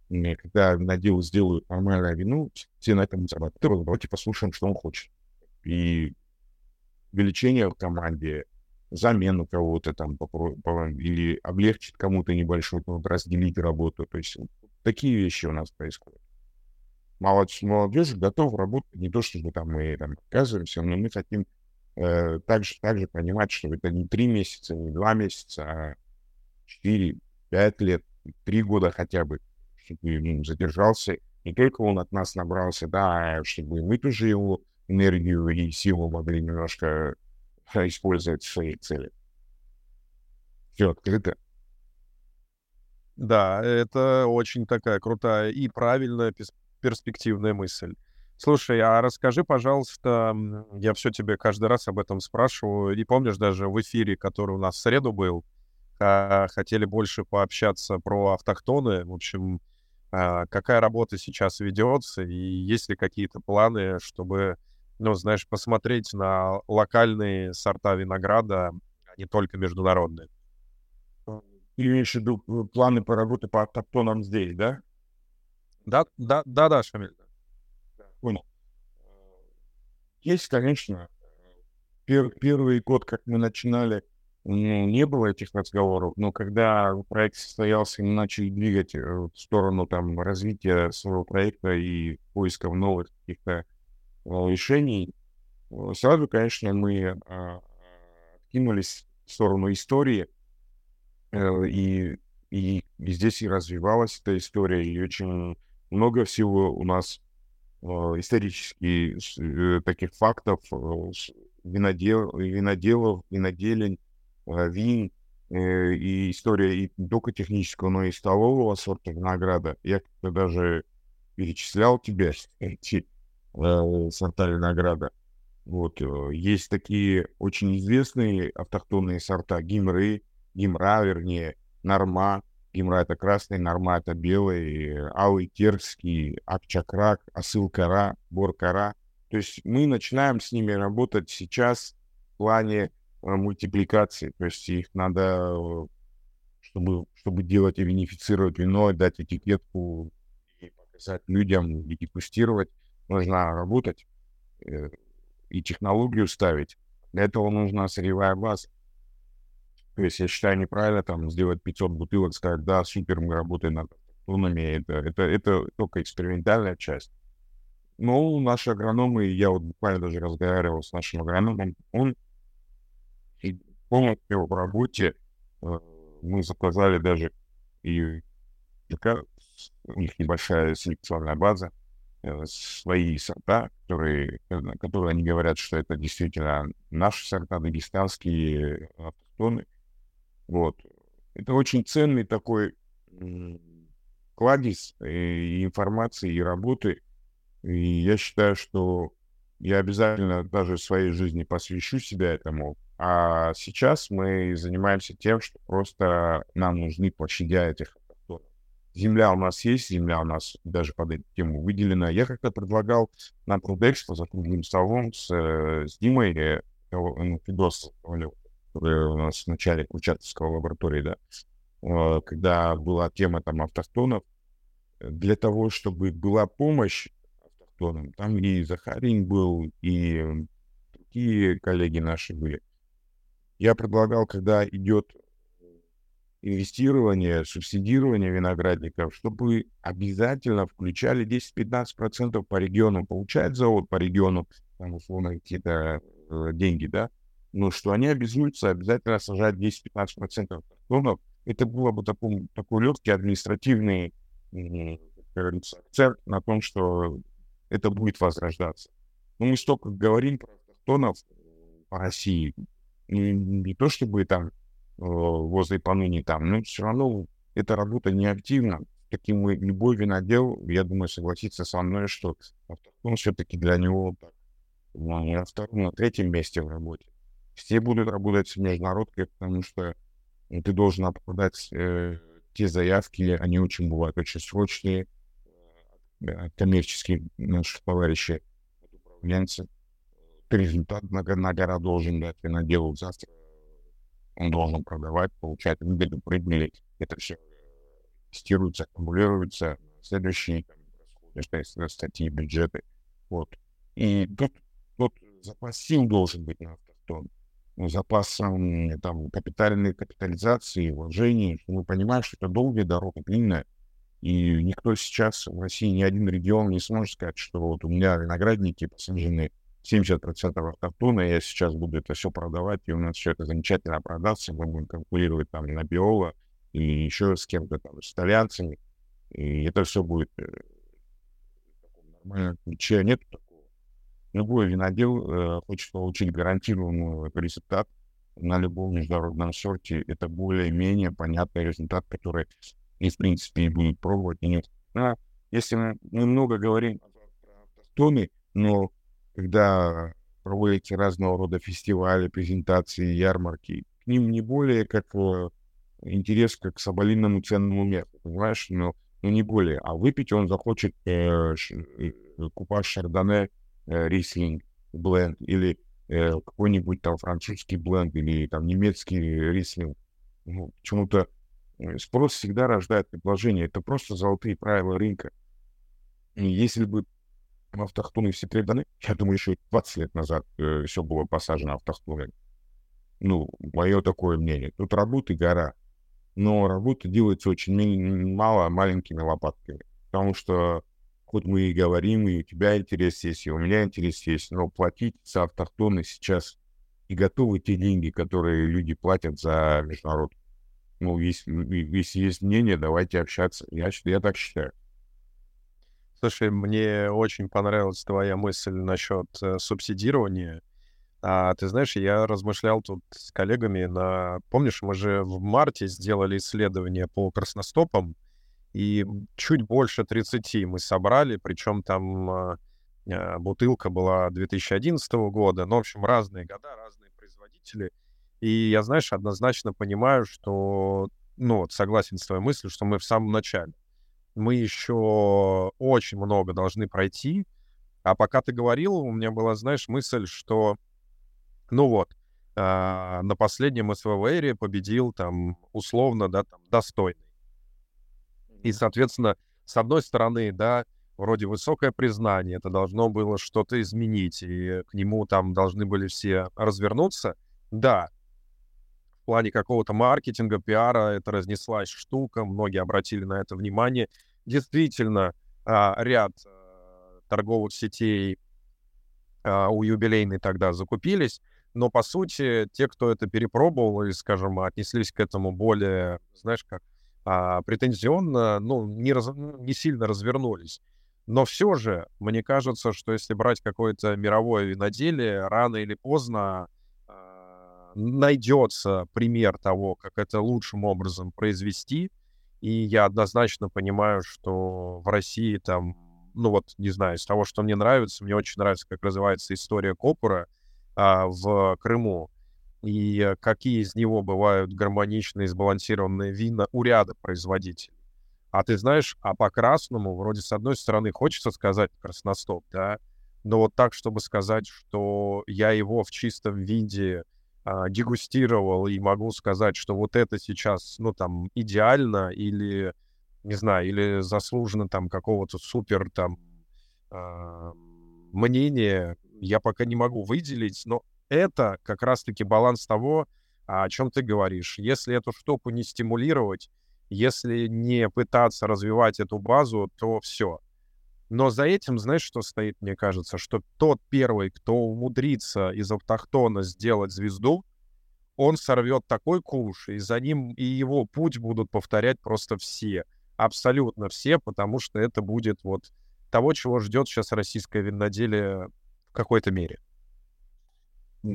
когда виноделы сделают нормальное вино, все на этом зарабатывают. Давайте послушаем, что он хочет. И увеличение в команде, замену кого-то там или облегчить кому-то небольшой труд, разделить работу. То есть такие вещи у нас происходят. Молодежь, молодежь готова работать, не то чтобы там мы там отказываемся, но мы хотим э, также, также понимать, что это не три месяца, не два месяца, а четыре, пять лет, три года хотя бы, чтобы ну, задержался. Не только он от нас набрался, да, а чтобы мы тоже его энергию и силу могли немножко использовать в своей цели. Все открыто. Да, это очень такая крутая и правильная перспективная мысль. Слушай, а расскажи, пожалуйста, я все тебе каждый раз об этом спрашиваю, и помнишь даже в эфире, который у нас в среду был, хотели больше пообщаться про автохтоны, в общем, а, какая работа сейчас ведется, и есть ли какие-то планы, чтобы ну, знаешь, посмотреть на локальные сорта винограда, а не только международные. Ты имеешь в виду э, планы по работе по автоптонам здесь, да? Да, да, да, да, Шамиль. Понял. Есть, конечно, пер, первый год, как мы начинали, ну, не было этих разговоров, но когда проект состоялся, мы начали двигать э, в сторону там развития своего проекта и поиска новых каких-то Э, решений, э, сразу, конечно, мы а, кинулись в сторону истории, э, и, и, и здесь и развивалась эта история, и очень много всего у нас исторически таких фактов винодел, виноделов, виноделень, вин, и история и не только технического, но и столового сорта винограда. Я даже перечислял тебе эти э, сорта винограда. Вот, э, есть такие очень известные автохтонные сорта гимры, гимра, вернее, норма. Гимра — это красный, норма — это белый, алый терский, акчакрак, асыл-кара, бор-кара. То есть мы начинаем с ними работать сейчас в плане э, мультипликации. То есть их надо, э, чтобы, чтобы делать и винифицировать вино, дать этикетку и показать людям, и дегустировать нужно работать э, и технологию ставить. Для этого нужна сырьевая база. То есть я считаю неправильно там сделать 500 бутылок, сказать, да, супер, мы работаем над тоннами. Это, это, это только экспериментальная часть. Но наши агрономы, я вот буквально даже разговаривал с нашим агрономом, он полностью в работе, э, мы заказали даже и у них небольшая селекционная база, Э, свои сорта, которые, э, которые они говорят, что это действительно наши сорта, дагестанские автохтоны. Вот. Это очень ценный такой кладезь и э, информации, и работы. И я считаю, что я обязательно даже в своей жизни посвящу себя этому. А сейчас мы занимаемся тем, что просто нам нужны площадя этих Земля у нас есть, земля у нас даже под эту тему выделена. Я как-то предлагал на Трудекспо за круглым столом с, э, с Димой, э, ну, Фидос, который у нас в начале Курчатовской лаборатории, да, э, когда была тема там автохтонов, для того, чтобы была помощь автохтонам, там и Захарин был, и другие коллеги наши были. Я предлагал, когда идет инвестирование, субсидирование виноградников, чтобы обязательно включали 10-15% по региону. Получает завод по региону, там, условно, какие-то э, деньги, да, но что они обязуются обязательно сажать 10-15% картонов. Это было бы такой, такой легкий административный акцент на том, что это будет возрождаться. Но мы столько говорим про автохтонов по России. Не, не то чтобы там возле поныне там, но все равно эта работа неактивна мы, любой винодел, я думаю, согласится со мной, что автохтон все-таки для него так, ну, на втором, на третьем месте в работе. Все будут работать с международкой, потому что ты должен оправдать э, те заявки, они очень бывают очень срочные, э, коммерческие наши товарищи, управленцы. Результат на, на гора должен дать виноделу завтра. Он должен продавать, получать выгоду, прибыли. Это все тестируется, аккумулируется следующие там, статьи, бюджеты. Вот. И тут, тут запас сил должен быть на автостон запас там, капитальной капитализации, вложений, мы понимаем, что это долгая дорога, длинная, и никто сейчас в России, ни один регион не сможет сказать, что вот у меня виноградники посажены 70% автохтона, я сейчас буду это все продавать, и у нас все это замечательно продастся, мы будем конкурировать там на биола или еще с кем-то там, с итальянцами, и это все будет э, в таком ключе. Нет Любой винодел э, хочет получить гарантированный результат на любом международном сорте. Это более-менее понятный результат, который и, в принципе, и будут пробовать. И нет. А, если мы, мы много говорим про автостоны, но когда проводите разного рода фестивали, презентации, ярмарки, к ним не более как э, интерес как к соболиному ценному месту, понимаешь? Но, но не более. А выпить он захочет э, ш, э, купаж шардоне рислинг бленд или э, какой-нибудь там французский бленд или там немецкий рислинг. Ну, почему-то э, спрос всегда рождает предложение. Это просто золотые правила рынка. И если бы автохтоны все переданы, я думаю, еще 20 лет назад э, все было посажено автохтонами. Ну, мое такое мнение. Тут работы гора. Но работа делается очень мало маленькими лопатками. Потому что хоть мы и говорим, и у тебя интерес есть, и у меня интерес есть, но платить за автохтоны сейчас и готовы те деньги, которые люди платят за международ. Ну, если, если есть мнение, давайте общаться. Я, я так считаю. Слушай, мне очень понравилась твоя мысль насчет э, субсидирования. А, ты знаешь, я размышлял тут с коллегами на... Помнишь, мы же в марте сделали исследование по красностопам, и чуть больше 30 мы собрали, причем там а, а, бутылка была 2011 года, ну, в общем, разные года, разные производители. И я, знаешь, однозначно понимаю, что, ну, вот согласен с твоей мыслью, что мы в самом начале. Мы еще очень много должны пройти. А пока ты говорил, у меня была, знаешь, мысль, что, ну вот, э, на последнем СВВРе победил там условно, да, там, достойный. И, соответственно, с одной стороны, да, вроде высокое признание, это должно было что-то изменить, и к нему там должны были все развернуться. Да, в плане какого-то маркетинга, пиара это разнеслась штука, многие обратили на это внимание. Действительно, а, ряд а, торговых сетей а, у юбилейной тогда закупились, но, по сути, те, кто это перепробовал и, скажем, отнеслись к этому более, знаешь, как а, претензионно, ну, не, раз, не сильно развернулись. Но все же, мне кажется, что если брать какое-то мировое виноделие, рано или поздно э, найдется пример того, как это лучшим образом произвести. И я однозначно понимаю, что в России там, ну вот, не знаю, из того, что мне нравится, мне очень нравится, как развивается история Копура э, в Крыму и э, какие из него бывают гармоничные, сбалансированные вина у ряда производителей. А ты знаешь, а по красному, вроде с одной стороны хочется сказать красностоп, да, но вот так, чтобы сказать, что я его в чистом виде а, дегустировал и могу сказать, что вот это сейчас, ну, там, идеально или, не знаю, или заслуженно там какого-то супер там а, мнения, я пока не могу выделить, но это как раз-таки баланс того, о чем ты говоришь. Если эту штуку не стимулировать, если не пытаться развивать эту базу, то все. Но за этим, знаешь, что стоит, мне кажется, что тот первый, кто умудрится из автохтона сделать звезду, он сорвет такой куш, и за ним и его путь будут повторять просто все, абсолютно все, потому что это будет вот того, чего ждет сейчас российское виноделие в какой-то мере.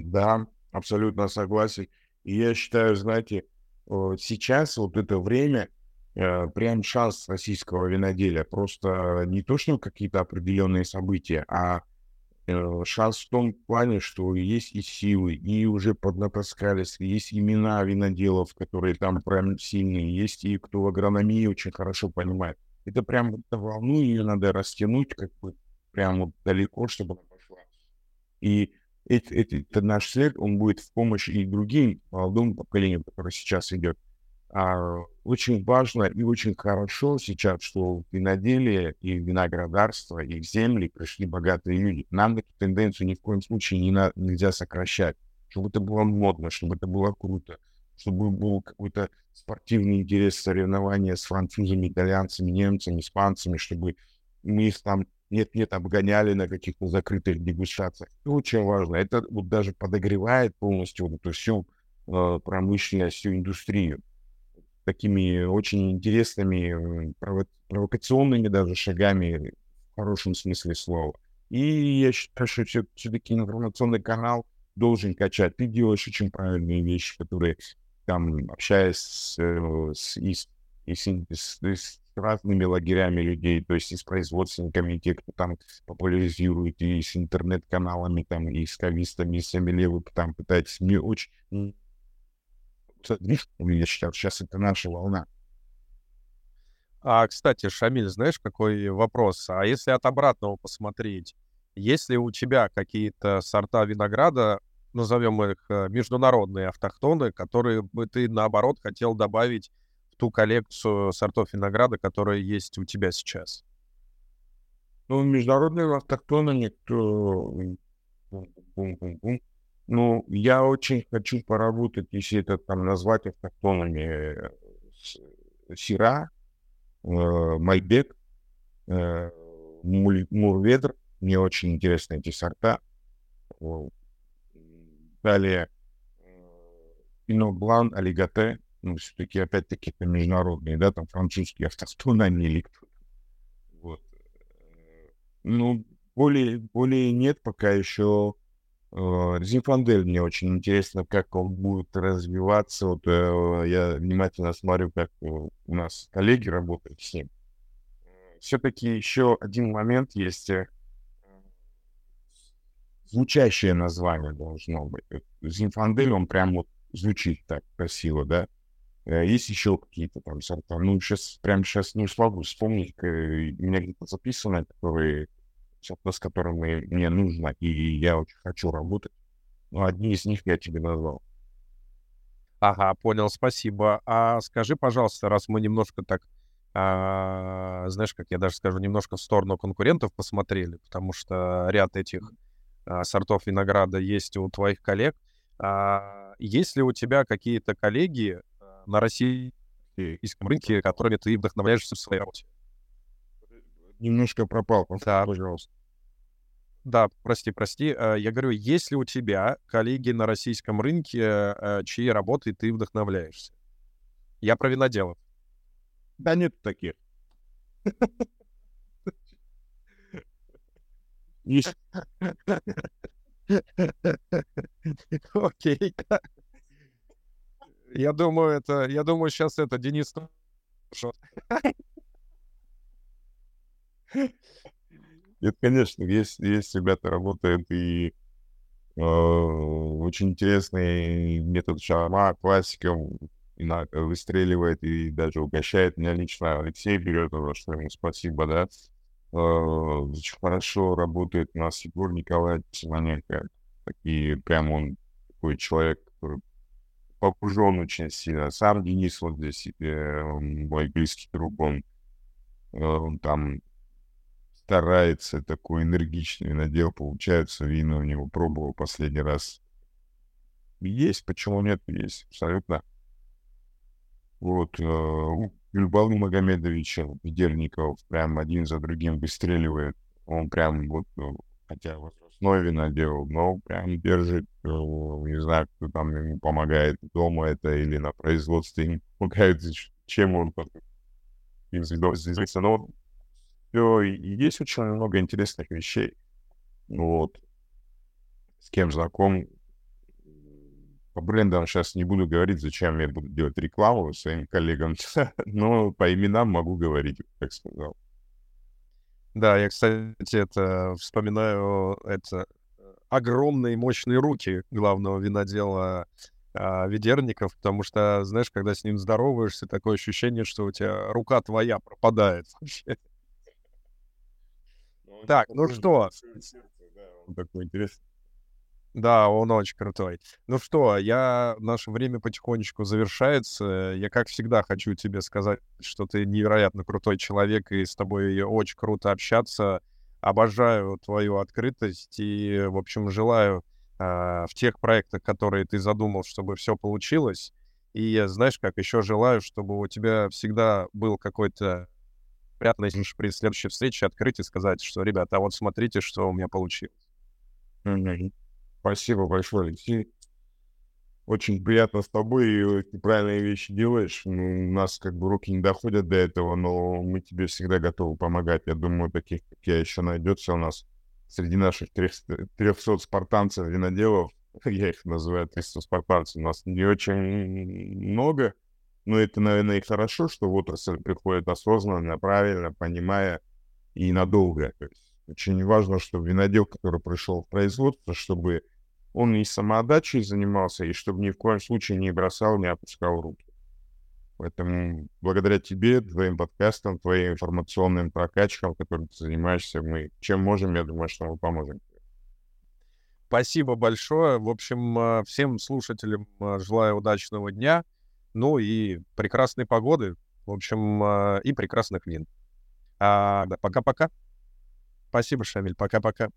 Да, абсолютно согласен. Я считаю, знаете, сейчас вот это время, э, прям шанс российского виноделия. Просто не то, что какие-то определенные события, а э, шанс в том плане, что есть и силы, и уже поднатаскались, есть имена виноделов, которые там прям сильные, есть и кто в агрономии очень хорошо понимает. Это прям это волну, ее надо растянуть как бы прям вот далеко, чтобы она пошла. И это, это, это наш след, он будет в помощь и другим молодому поколению, которое сейчас идет. А, очень важно и очень хорошо сейчас, что виноделие и виноградарство, и в земли пришли богатые люди. Нам эту тенденцию ни в коем случае не на, нельзя сокращать. Чтобы это было модно, чтобы это было круто, чтобы был какой-то спортивный интерес, соревнования с французами, итальянцами, немцами, испанцами, чтобы мы их там нет-нет обгоняли на каких-то закрытых дегустациях. Это очень важно. Это вот даже подогревает полностью вот эту всю э, промышленность, всю индустрию такими очень интересными, прово- провокационными даже шагами в хорошем смысле слова. И я считаю, что все, все-таки информационный канал должен качать. Ты делаешь очень правильные вещи, которые там, общаясь с, э, с, и, и с, с, с разными лагерями людей, то есть и с производственниками, те, кто там популяризирует, и с интернет-каналами, там, и с кавистами, и с сомелье, вы там пытаетесь. Мне очень я считаю, сейчас это наша волна. А, кстати, Шамиль, знаешь, какой вопрос? А если от обратного посмотреть, есть ли у тебя какие-то сорта винограда, назовем их э, международные автохтоны, которые бы ты, наоборот, хотел добавить ту коллекцию сортов винограда, которая есть у тебя сейчас? Ну, международные автохтоны, кто ну, я очень хочу поработать, если это там назвать автохтонами, э, Сира, э, Майбек, э, Мурведр. Мне очень интересны эти сорта. Далее Пино Блан, Алигате. Ну, все-таки, опять-таки, это международные, да, там французские автохтоны, они или кто Вот. Ну, более, более нет пока еще Зинфандель мне очень интересно, как он будет развиваться. Вот э, я внимательно смотрю, как у нас коллеги работают с ним. Все-таки еще один момент есть. Э, звучащее название должно быть. Зинфандель, он прям вот звучит так красиво, да? Э, есть еще какие-то там сорта. Ну, сейчас, прям сейчас не смогу вспомнить. У меня где-то записано, которые с которыми мне нужно, и я очень хочу работать. Но одни из них я тебе назвал. Ага, понял, спасибо. А скажи, пожалуйста, раз мы немножко так, а, знаешь, как я даже скажу, немножко в сторону конкурентов посмотрели, потому что ряд этих а, сортов винограда есть у твоих коллег. А, есть ли у тебя какие-то коллеги на российском рынке, которыми ты вдохновляешься в своей работе? немножко пропал. Да. Пожалуйста. Да, прости, прости. Э, я говорю, есть ли у тебя коллеги на российском рынке, э, чьей работой ты вдохновляешься? Я про виноделов. Да нет таких. Окей. Я думаю, это, я думаю, сейчас это Денис Нет, конечно, есть, есть ребята работают и э, очень интересный метод шарма, классика, выстреливает и даже угощает меня лично. Алексей берет, за что ему спасибо, да. Э, очень хорошо работает у нас Егор Николаевич Симоненко. Такие, прям он такой человек, который погружен очень сильно. Сам Денис вот здесь, э, мой близкий друг, он, э, он там старается, такой энергичный надел, получается, вина у него пробовал последний раз. Есть, почему нет, есть, абсолютно. Вот, э, Гюльбалу Магомедовича Ведерников прям один за другим выстреливает. Он прям вот, ну, хотя возрастной вина делал, но прям держит, э, не знаю, кто там ему помогает дома это или на производстве ему помогает, чем он известно, но все, есть очень много интересных вещей. Вот. С кем знаком, по брендам сейчас не буду говорить, зачем я буду делать рекламу своим коллегам, но по именам могу говорить, как сказал. Да, я, кстати, это вспоминаю это огромные мощные руки главного винодела а, Ведерников, потому что, знаешь, когда с ним здороваешься, такое ощущение, что у тебя рука твоя пропадает вообще. Ну, так, ну что? Такой интересный. Да, он очень крутой. Ну что, я наше время потихонечку завершается. Я, как всегда, хочу тебе сказать, что ты невероятно крутой человек, и с тобой очень круто общаться. Обожаю твою открытость и, в общем, желаю э, в тех проектах, которые ты задумал, чтобы все получилось. И знаешь, как еще желаю, чтобы у тебя всегда был какой-то приятный при следующей встрече открыть и сказать, что, ребята, а вот смотрите, что у меня получилось. Спасибо большое, Алексей. Очень приятно с тобой, и ты правильные вещи делаешь. Ну, у нас как бы руки не доходят до этого, но мы тебе всегда готовы помогать. Я думаю, таких, как я, еще найдется у нас среди наших 300, 300 спартанцев виноделов. Я их называю 300 спартанцев. У нас не очень много, но это, наверное, и хорошо, что в отрасль приходит осознанно, правильно, понимая и надолго. То есть очень важно, чтобы винодел, который пришел в производство, чтобы он и самоотдачей занимался, и чтобы ни в коем случае не бросал, не опускал руки. Поэтому благодаря тебе, твоим подкастам, твоим информационным прокачкам, которым ты занимаешься, мы чем можем, я думаю, что мы поможем. Спасибо большое. В общем, а, всем слушателям а, желаю удачного дня, ну и прекрасной погоды, в общем, а, и прекрасных вин. А, да, пока-пока. Спасибо, Шамиль. Пока-пока.